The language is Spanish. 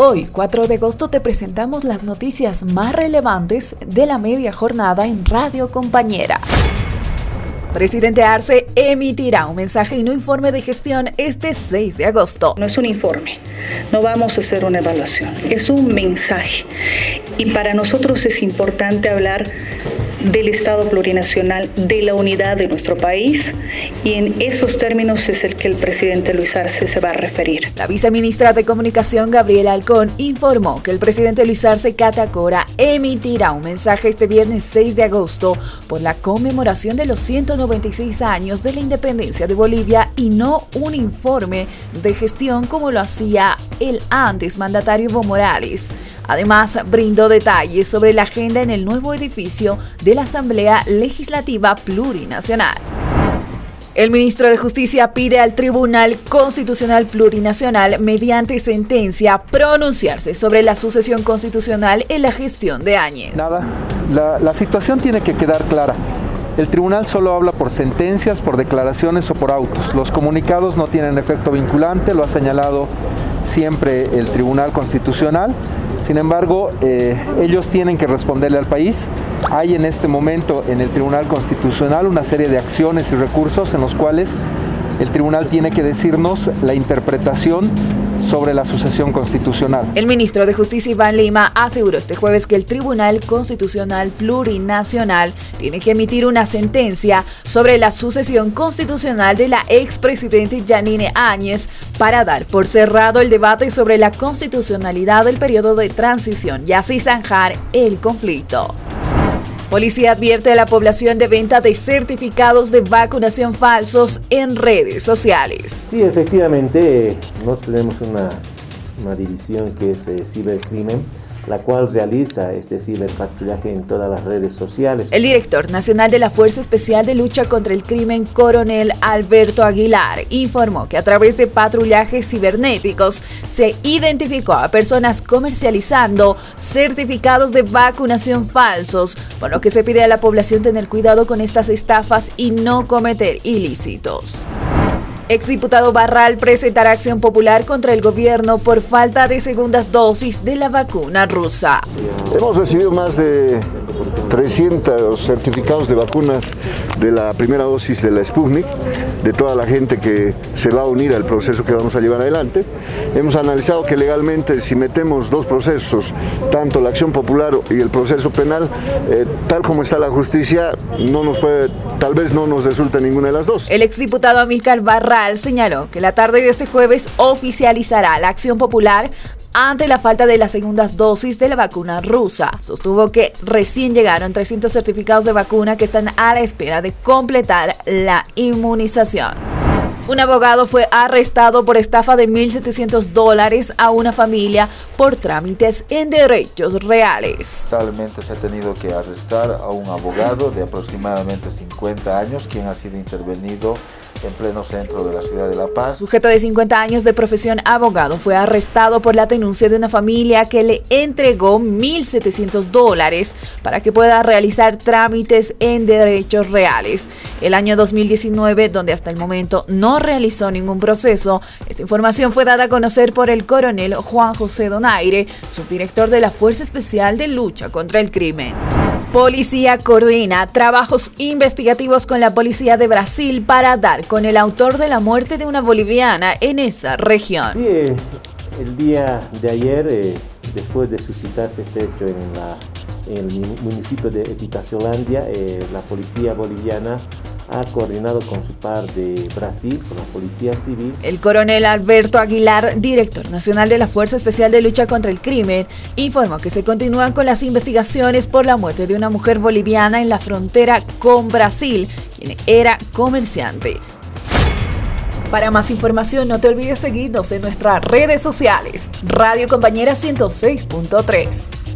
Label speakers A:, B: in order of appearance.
A: Hoy, 4 de agosto, te presentamos las noticias más relevantes de la media jornada en Radio Compañera. Presidente Arce emitirá un mensaje y no informe de gestión este 6 de agosto.
B: No es un informe, no vamos a hacer una evaluación, es un mensaje. Y para nosotros es importante hablar del Estado plurinacional, de la unidad de nuestro país y en esos términos es el que el presidente Luis Arce se va a referir.
A: La viceministra de Comunicación, Gabriela Alcón, informó que el presidente Luis Arce Catacora emitirá un mensaje este viernes 6 de agosto por la conmemoración de los 196 años de la independencia de Bolivia y no un informe de gestión como lo hacía el antes mandatario Evo Morales. Además, brindó detalles sobre la agenda en el nuevo edificio de la Asamblea Legislativa Plurinacional. El ministro de Justicia pide al Tribunal Constitucional Plurinacional, mediante sentencia, pronunciarse sobre la sucesión constitucional en la gestión de Áñez.
C: Nada, la, la situación tiene que quedar clara. El tribunal solo habla por sentencias, por declaraciones o por autos. Los comunicados no tienen efecto vinculante, lo ha señalado siempre el Tribunal Constitucional. Sin embargo, eh, ellos tienen que responderle al país. Hay en este momento en el Tribunal Constitucional una serie de acciones y recursos en los cuales el tribunal tiene que decirnos la interpretación sobre la sucesión constitucional.
A: El ministro de Justicia Iván Lima aseguró este jueves que el Tribunal Constitucional Plurinacional tiene que emitir una sentencia sobre la sucesión constitucional de la expresidente Janine Áñez para dar por cerrado el debate sobre la constitucionalidad del periodo de transición y así zanjar el conflicto. Policía advierte a la población de venta de certificados de vacunación falsos en redes sociales.
D: Sí, efectivamente, nosotros tenemos una, división que es eh, cibercrimen la cual realiza este ciberpatrullaje en todas las redes sociales.
A: El director nacional de la Fuerza Especial de Lucha contra el Crimen, coronel Alberto Aguilar, informó que a través de patrullajes cibernéticos se identificó a personas comercializando certificados de vacunación falsos, por lo que se pide a la población tener cuidado con estas estafas y no cometer ilícitos. Exdiputado Barral presentará acción popular contra el gobierno por falta de segundas dosis de la vacuna rusa.
E: Hemos recibido más de 300 certificados de vacunas de la primera dosis de la Sputnik, de toda la gente que se va a unir al proceso que vamos a llevar adelante. Hemos analizado que legalmente si metemos dos procesos, tanto la acción popular y el proceso penal, eh, tal como está la justicia, no nos puede, tal vez no nos resulta ninguna de las dos.
A: El exdiputado Amílcar Barral señaló que la tarde de este jueves oficializará la acción popular ante la falta de las segundas dosis de la vacuna rusa. Sostuvo que recién llegaron 300 certificados de vacuna que están a la espera de completar la inmunización. Un abogado fue arrestado por estafa de 1.700 dólares a una familia por trámites en derechos reales.
F: Lamentablemente se ha tenido que arrestar a un abogado de aproximadamente 50 años, quien ha sido intervenido en pleno centro de la ciudad de La Paz.
A: Sujeto de 50 años de profesión abogado fue arrestado por la denuncia de una familia que le entregó 1.700 dólares para que pueda realizar trámites en derechos reales. El año 2019, donde hasta el momento no realizó ningún proceso, esta información fue dada a conocer por el coronel Juan José Donaire, subdirector de la Fuerza Especial de Lucha contra el Crimen. Policía coordina trabajos investigativos con la Policía de Brasil para dar con el autor de la muerte de una boliviana en esa región.
D: Eh, el día de ayer, eh, después de suscitarse este hecho en, el municipio de Epitaciolandia, eh, la policía boliviana ha coordinado con su par de Brasil, con la Policía Civil.
A: El coronel Alberto Aguilar, director nacional de la Fuerza Especial de Lucha contra el Crimen, informó que se continúan con las investigaciones por la muerte de una mujer boliviana en la frontera con Brasil, quien era comerciante. Para más información no te olvides seguirnos en nuestras redes sociales. Radio Compañera 106.3.